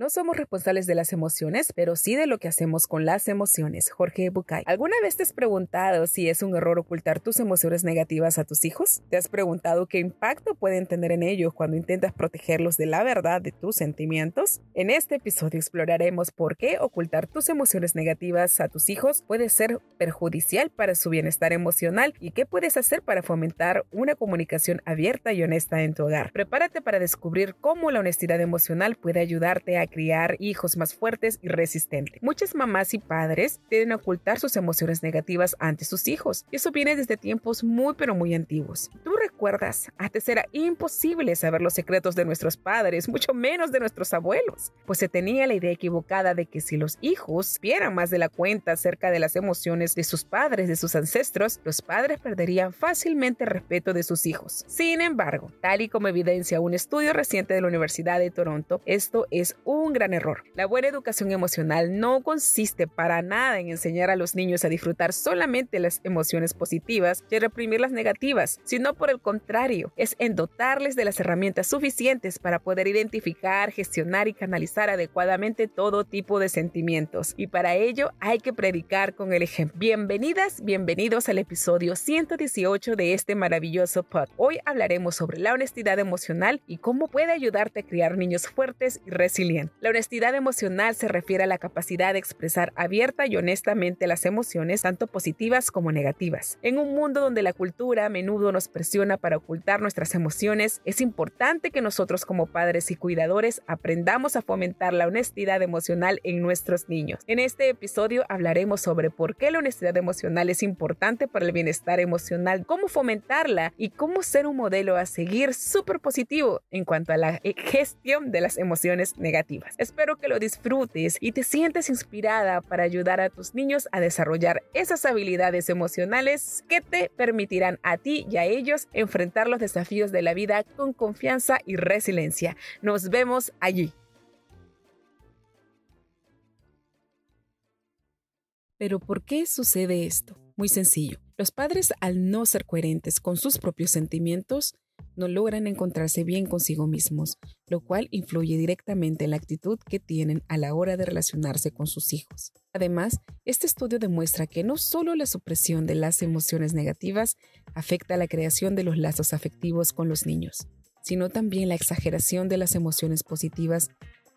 No somos responsables de las emociones, pero sí de lo que hacemos con las emociones. Jorge Bucay. ¿Alguna vez te has preguntado si es un error ocultar tus emociones negativas a tus hijos? ¿Te has preguntado qué impacto pueden tener en ellos cuando intentas protegerlos de la verdad de tus sentimientos? En este episodio exploraremos por qué ocultar tus emociones negativas a tus hijos puede ser perjudicial para su bienestar emocional y qué puedes hacer para fomentar una comunicación abierta y honesta en tu hogar. Prepárate para descubrir cómo la honestidad emocional puede ayudarte a criar hijos más fuertes y resistentes. Muchas mamás y padres tienden a ocultar sus emociones negativas ante sus hijos. Y eso viene desde tiempos muy pero muy antiguos. Tú recuerdas, antes era imposible saber los secretos de nuestros padres, mucho menos de nuestros abuelos, pues se tenía la idea equivocada de que si los hijos vieran más de la cuenta acerca de las emociones de sus padres, de sus ancestros, los padres perderían fácilmente el respeto de sus hijos. Sin embargo, tal y como evidencia un estudio reciente de la Universidad de Toronto, esto es un un gran error. La buena educación emocional no consiste para nada en enseñar a los niños a disfrutar solamente las emociones positivas y reprimir las negativas, sino por el contrario, es en dotarles de las herramientas suficientes para poder identificar, gestionar y canalizar adecuadamente todo tipo de sentimientos. Y para ello hay que predicar con el ejemplo. Bienvenidas, bienvenidos al episodio 118 de este maravilloso pod. Hoy hablaremos sobre la honestidad emocional y cómo puede ayudarte a criar niños fuertes y resilientes. La honestidad emocional se refiere a la capacidad de expresar abierta y honestamente las emociones, tanto positivas como negativas. En un mundo donde la cultura a menudo nos presiona para ocultar nuestras emociones, es importante que nosotros como padres y cuidadores aprendamos a fomentar la honestidad emocional en nuestros niños. En este episodio hablaremos sobre por qué la honestidad emocional es importante para el bienestar emocional, cómo fomentarla y cómo ser un modelo a seguir súper positivo en cuanto a la gestión de las emociones negativas. Espero que lo disfrutes y te sientes inspirada para ayudar a tus niños a desarrollar esas habilidades emocionales que te permitirán a ti y a ellos enfrentar los desafíos de la vida con confianza y resiliencia. Nos vemos allí. Pero ¿por qué sucede esto? Muy sencillo. Los padres, al no ser coherentes con sus propios sentimientos, no logran encontrarse bien consigo mismos, lo cual influye directamente en la actitud que tienen a la hora de relacionarse con sus hijos. Además, este estudio demuestra que no solo la supresión de las emociones negativas afecta a la creación de los lazos afectivos con los niños, sino también la exageración de las emociones positivas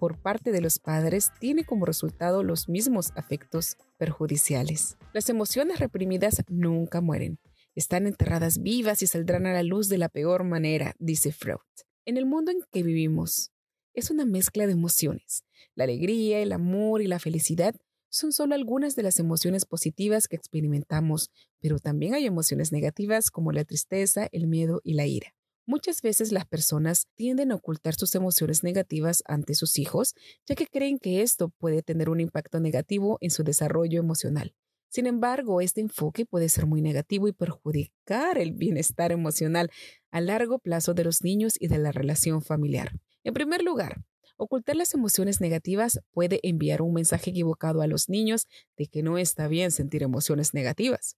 por parte de los padres tiene como resultado los mismos afectos perjudiciales. Las emociones reprimidas nunca mueren, están enterradas vivas y saldrán a la luz de la peor manera, dice Freud. En el mundo en que vivimos, es una mezcla de emociones. La alegría, el amor y la felicidad son solo algunas de las emociones positivas que experimentamos, pero también hay emociones negativas como la tristeza, el miedo y la ira. Muchas veces las personas tienden a ocultar sus emociones negativas ante sus hijos, ya que creen que esto puede tener un impacto negativo en su desarrollo emocional. Sin embargo, este enfoque puede ser muy negativo y perjudicar el bienestar emocional a largo plazo de los niños y de la relación familiar. En primer lugar, ocultar las emociones negativas puede enviar un mensaje equivocado a los niños de que no está bien sentir emociones negativas.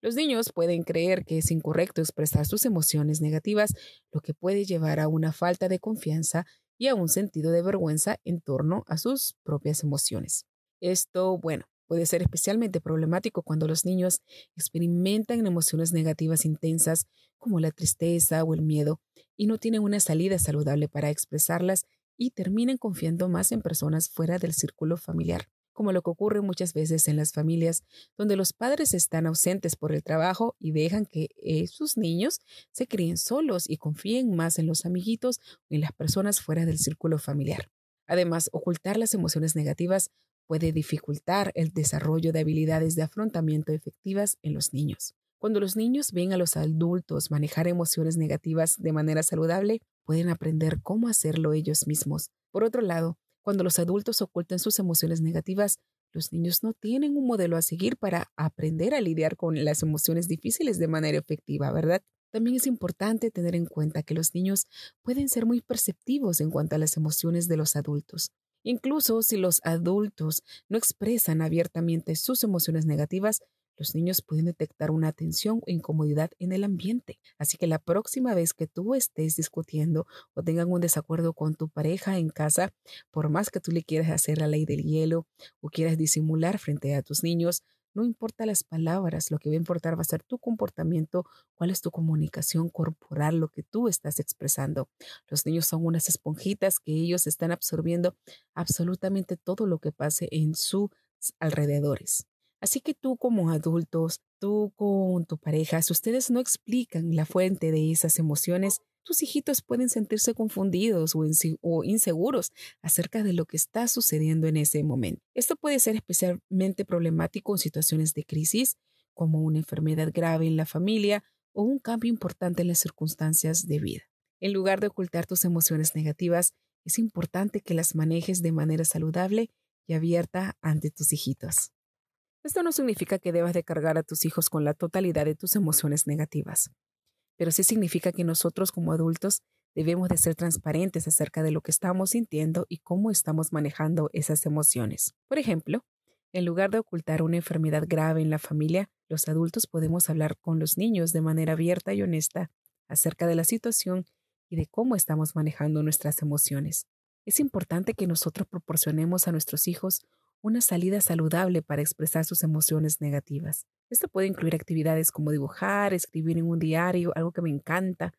Los niños pueden creer que es incorrecto expresar sus emociones negativas, lo que puede llevar a una falta de confianza y a un sentido de vergüenza en torno a sus propias emociones. Esto, bueno, Puede ser especialmente problemático cuando los niños experimentan emociones negativas intensas como la tristeza o el miedo y no tienen una salida saludable para expresarlas y terminan confiando más en personas fuera del círculo familiar, como lo que ocurre muchas veces en las familias donde los padres están ausentes por el trabajo y dejan que sus niños se críen solos y confíen más en los amiguitos o en las personas fuera del círculo familiar. Además, ocultar las emociones negativas puede dificultar el desarrollo de habilidades de afrontamiento efectivas en los niños. Cuando los niños ven a los adultos manejar emociones negativas de manera saludable, pueden aprender cómo hacerlo ellos mismos. Por otro lado, Cuando los adultos ocultan sus emociones negativas, los niños no tienen un modelo a seguir para aprender a lidiar con las emociones difíciles de manera efectiva, ¿verdad? También es importante tener en cuenta que los niños pueden ser muy perceptivos en cuanto a las emociones de los adultos. Incluso si los adultos no expresan abiertamente sus emociones negativas, los niños pueden detectar una tensión o incomodidad en el ambiente. Así que la próxima vez que tú estés discutiendo o tengan un desacuerdo con tu pareja en casa, por más que tú le quieras hacer la ley del hielo o quieras disimular frente a tus niños, no importa las palabras, lo que va a importar va a ser tu comportamiento, cuál es tu comunicación corporal, lo que tú estás expresando. Los niños son unas esponjitas que ellos están absorbiendo absolutamente todo lo que pase en sus alrededores. Así que tú como adultos, tú con tu pareja, si ustedes no explican la fuente de esas emociones, tus hijitos pueden sentirse confundidos o, inseguros acerca de lo que está sucediendo en ese momento. Esto puede ser especialmente problemático en situaciones de crisis, como una enfermedad grave en la familia o un cambio importante en las circunstancias de vida. En lugar de ocultar tus emociones negativas, es importante que las manejes de manera saludable y abierta ante tus hijitos. Esto no significa que debas de cargar a tus hijos con la totalidad de tus emociones negativas pero sí significa que nosotros como adultos debemos de ser transparentes acerca de lo que estamos sintiendo y cómo estamos manejando esas emociones. Por ejemplo, en lugar de ocultar una enfermedad grave en la familia, los adultos podemos hablar con los niños de manera abierta y honesta acerca de la situación y de cómo estamos manejando nuestras emociones. Es importante que nosotros proporcionemos a nuestros hijos una salida saludable para expresar sus emociones negativas. Esto puede incluir actividades como dibujar, escribir en un diario, algo que me encanta,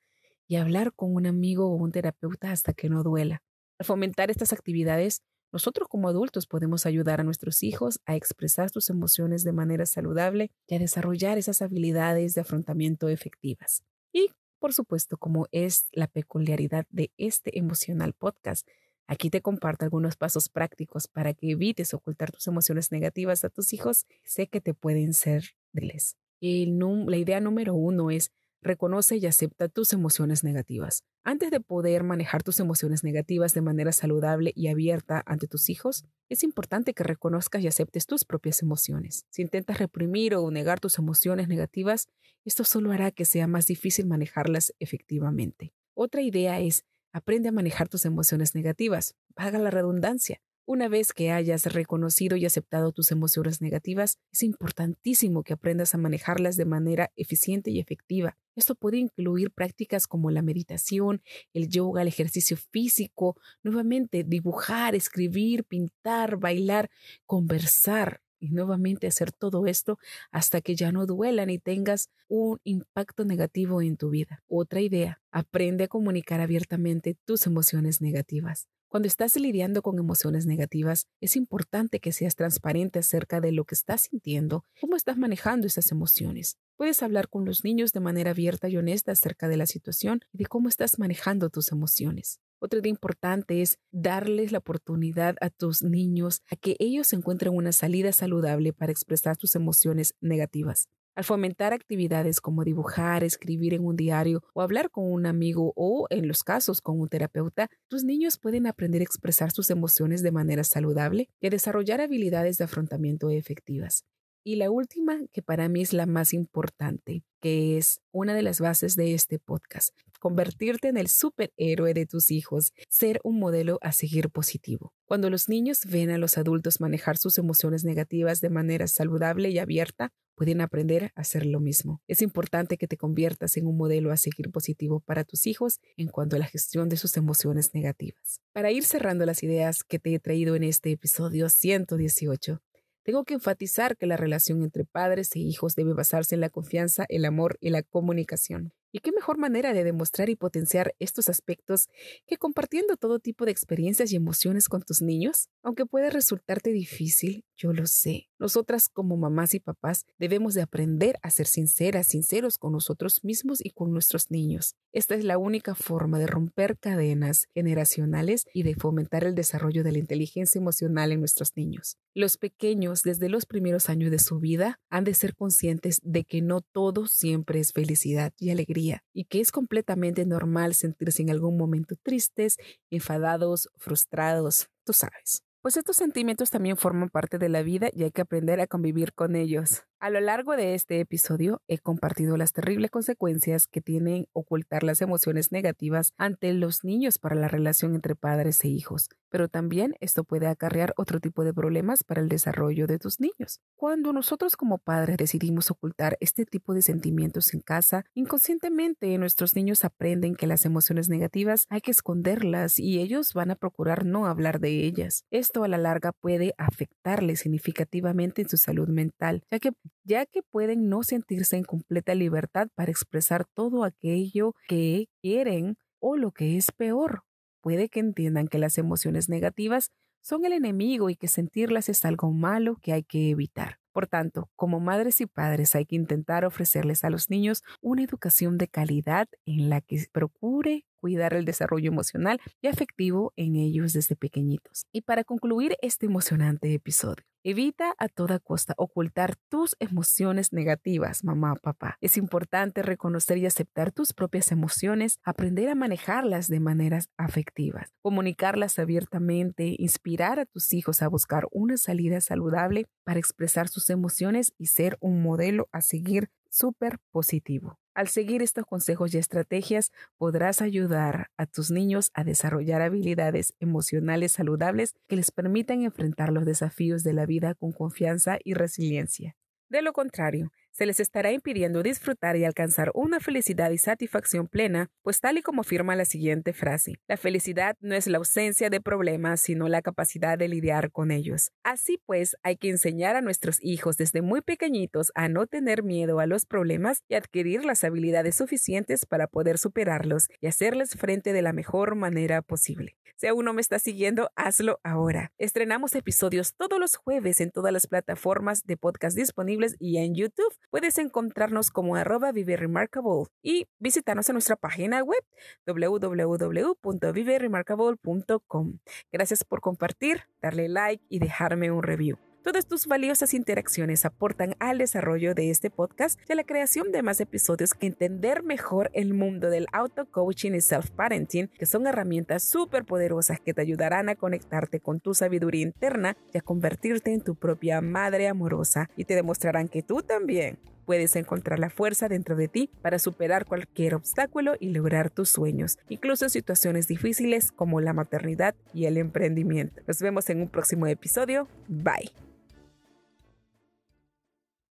y hablar con un amigo o un terapeuta hasta que no duela. Al fomentar estas actividades, nosotros como adultos podemos ayudar a nuestros hijos a expresar sus emociones de manera saludable y a desarrollar esas habilidades de afrontamiento efectivas. Y, por supuesto, como es la peculiaridad de este emocional podcast, Aquí te comparto algunos pasos prácticos para que evites ocultar tus emociones negativas a tus hijos. Sé que te pueden ser déles. la idea número uno es reconoce y acepta tus emociones negativas. Antes de poder manejar tus emociones negativas de manera saludable y abierta ante tus hijos, es importante que reconozcas y aceptes tus propias emociones. Si intentas reprimir o negar tus emociones negativas, esto solo hará que sea más difícil manejarlas efectivamente. Otra idea es Aprende a manejar tus emociones negativas. Paga la redundancia. Una vez que hayas reconocido y aceptado tus emociones negativas, es importantísimo que aprendas a manejarlas de manera eficiente y efectiva. Esto puede incluir prácticas como la meditación, el yoga, el ejercicio físico, nuevamente dibujar, escribir, pintar, bailar, conversar, y nuevamente hacer todo esto hasta que ya no duelan y tengas un impacto negativo en tu vida. Otra idea, aprende a comunicar abiertamente tus emociones negativas. Cuando estás lidiando con emociones negativas, es importante que seas transparente acerca de lo que estás sintiendo, cómo estás manejando esas emociones. Puedes hablar con los niños de manera abierta y honesta acerca de la situación y de cómo estás manejando tus emociones. Otra idea importante es darles la oportunidad a tus niños a que ellos encuentren una salida saludable para expresar sus emociones negativas. Al fomentar actividades como dibujar, escribir en un diario o hablar con un amigo o, en los casos, con un terapeuta, tus niños pueden aprender a expresar sus emociones de manera saludable y a desarrollar habilidades de afrontamiento efectivas. Y la última, que para mí es la más importante, que es una de las bases de este podcast, convertirte en el superhéroe de tus hijos, ser un modelo a seguir positivo. Cuando los niños ven a los adultos manejar sus emociones negativas de manera saludable y abierta, pueden aprender a hacer lo mismo. Es importante que te conviertas en un modelo a seguir positivo para tus hijos en cuanto a la gestión de sus emociones negativas. Para ir cerrando las ideas que te he traído en este episodio 118, tengo que enfatizar que la relación entre padres e hijos debe basarse en la confianza, el amor y la comunicación. ¿Y qué mejor manera de demostrar y potenciar estos aspectos que compartiendo todo tipo de experiencias y emociones con tus niños? Aunque puede resultarte difícil, yo lo sé. Nosotras como mamás y papás debemos de aprender a ser sinceras, sinceros con nosotros mismos y con nuestros niños. Esta es la única forma de romper cadenas generacionales y de fomentar el desarrollo de la inteligencia emocional en nuestros niños. Los pequeños, desde los primeros años de su vida, han de ser conscientes de que no todo siempre es felicidad y alegría y que es completamente normal sentirse en algún momento tristes, enfadados, frustrados, tú sabes. Pues estos sentimientos también forman parte de la vida y hay que aprender a convivir con ellos. A lo largo de este episodio he compartido las terribles consecuencias que tienen ocultar las emociones negativas ante los niños para la relación entre padres e hijos, pero también esto puede acarrear otro tipo de problemas para el desarrollo de tus niños. Cuando nosotros como padres decidimos ocultar este tipo de sentimientos en casa, inconscientemente nuestros niños aprenden que las emociones negativas hay que esconderlas y ellos van a procurar no hablar de ellas. Esto a la larga puede afectarles significativamente en su salud mental, ya que ya que pueden no sentirse en completa libertad para expresar todo aquello que quieren o lo que es peor. Puede que entiendan que las emociones negativas son el enemigo y que sentirlas es algo malo que hay que evitar. Por tanto, como madres y padres hay que intentar ofrecerles a los niños una educación de calidad en la que procure cuidar el desarrollo emocional y afectivo en ellos desde pequeñitos. Y para concluir este emocionante episodio, Evita a toda costa ocultar tus emociones negativas, mamá papá. Es importante reconocer y aceptar tus propias emociones, aprender a manejarlas de maneras afectivas, comunicarlas abiertamente, inspirar a tus hijos a buscar una salida saludable para expresar sus emociones y ser un modelo a seguir súper positivo. Al seguir estos consejos y estrategias, podrás ayudar a tus niños a desarrollar habilidades emocionales saludables que les permitan enfrentar los desafíos de la vida con confianza y resiliencia. De lo contrario, se les estará impidiendo disfrutar y alcanzar una felicidad y satisfacción plena, pues tal y como afirma la siguiente frase, la felicidad no es la ausencia de problemas, sino la capacidad de lidiar con ellos. Así pues, hay que enseñar a nuestros hijos desde muy pequeñitos a no tener miedo a los problemas y adquirir las habilidades suficientes para poder superarlos y hacerles frente de la mejor manera posible. Si aún no me estás siguiendo, hazlo ahora. Estrenamos episodios todos los jueves en todas las plataformas de podcast disponibles y en YouTube puedes encontrarnos como arroba Vive Remarkable y visitarnos en nuestra página web www.viveremarkable.com. Gracias por compartir, darle like y dejarme un review. Todas tus valiosas interacciones aportan al desarrollo de este podcast y a la creación de más episodios que entender mejor el mundo del auto-coaching y self-parenting, que son herramientas súper poderosas que te ayudarán a conectarte con tu sabiduría interna y a convertirte en tu propia madre amorosa y te demostrarán que tú también puedes encontrar la fuerza dentro de ti para superar cualquier obstáculo y lograr tus sueños, incluso en situaciones difíciles como la maternidad y el emprendimiento. Nos vemos en un próximo episodio. Bye.